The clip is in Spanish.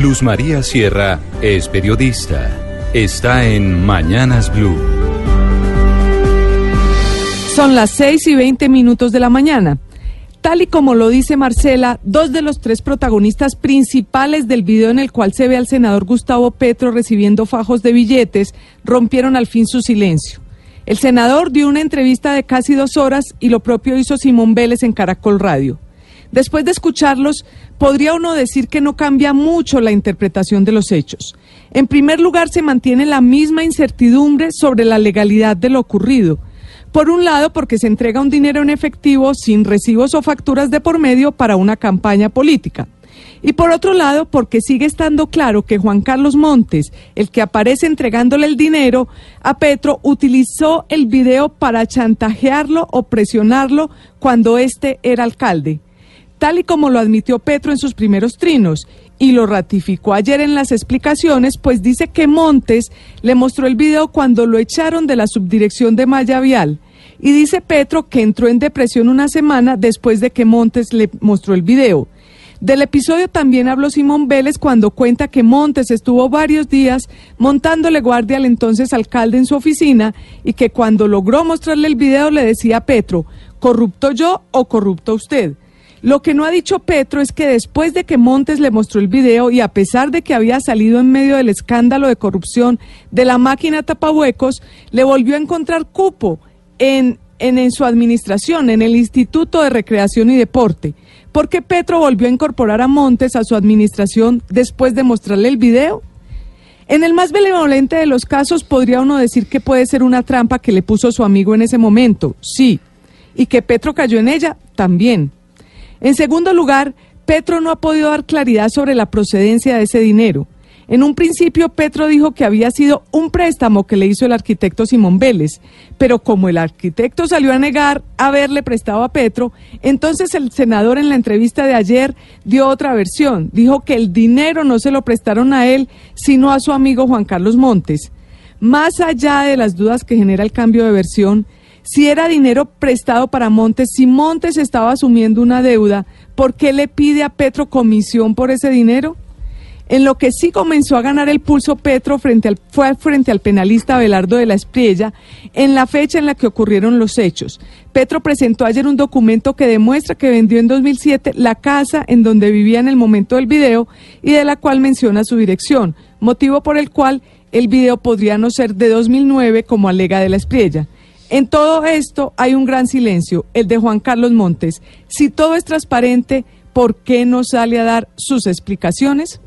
Luz María Sierra es periodista. Está en Mañanas Blue. Son las 6 y 20 minutos de la mañana. Tal y como lo dice Marcela, dos de los tres protagonistas principales del video en el cual se ve al senador Gustavo Petro recibiendo fajos de billetes rompieron al fin su silencio. El senador dio una entrevista de casi dos horas y lo propio hizo Simón Vélez en Caracol Radio. Después de escucharlos, podría uno decir que no cambia mucho la interpretación de los hechos. En primer lugar, se mantiene la misma incertidumbre sobre la legalidad de lo ocurrido. Por un lado, porque se entrega un dinero en efectivo sin recibos o facturas de por medio para una campaña política. Y por otro lado, porque sigue estando claro que Juan Carlos Montes, el que aparece entregándole el dinero a Petro, utilizó el video para chantajearlo o presionarlo cuando éste era alcalde tal y como lo admitió Petro en sus primeros trinos y lo ratificó ayer en las explicaciones, pues dice que Montes le mostró el video cuando lo echaron de la subdirección de Maya Vial. Y dice Petro que entró en depresión una semana después de que Montes le mostró el video. Del episodio también habló Simón Vélez cuando cuenta que Montes estuvo varios días montándole guardia al entonces alcalde en su oficina y que cuando logró mostrarle el video le decía a Petro, ¿corrupto yo o corrupto usted? Lo que no ha dicho Petro es que después de que Montes le mostró el video y a pesar de que había salido en medio del escándalo de corrupción de la máquina tapahuecos, le volvió a encontrar cupo en, en, en su administración, en el Instituto de Recreación y Deporte. porque Petro volvió a incorporar a Montes a su administración después de mostrarle el video? En el más benevolente de los casos podría uno decir que puede ser una trampa que le puso su amigo en ese momento, sí, y que Petro cayó en ella también. En segundo lugar, Petro no ha podido dar claridad sobre la procedencia de ese dinero. En un principio, Petro dijo que había sido un préstamo que le hizo el arquitecto Simón Vélez, pero como el arquitecto salió a negar haberle prestado a Petro, entonces el senador en la entrevista de ayer dio otra versión. Dijo que el dinero no se lo prestaron a él, sino a su amigo Juan Carlos Montes. Más allá de las dudas que genera el cambio de versión, si era dinero prestado para Montes, si Montes estaba asumiendo una deuda, ¿por qué le pide a Petro comisión por ese dinero? En lo que sí comenzó a ganar el pulso Petro frente al, fue frente al penalista Belardo de la Espriella en la fecha en la que ocurrieron los hechos. Petro presentó ayer un documento que demuestra que vendió en 2007 la casa en donde vivía en el momento del video y de la cual menciona su dirección, motivo por el cual el video podría no ser de 2009 como alega de la Espriella. En todo esto hay un gran silencio, el de Juan Carlos Montes. Si todo es transparente, ¿por qué no sale a dar sus explicaciones?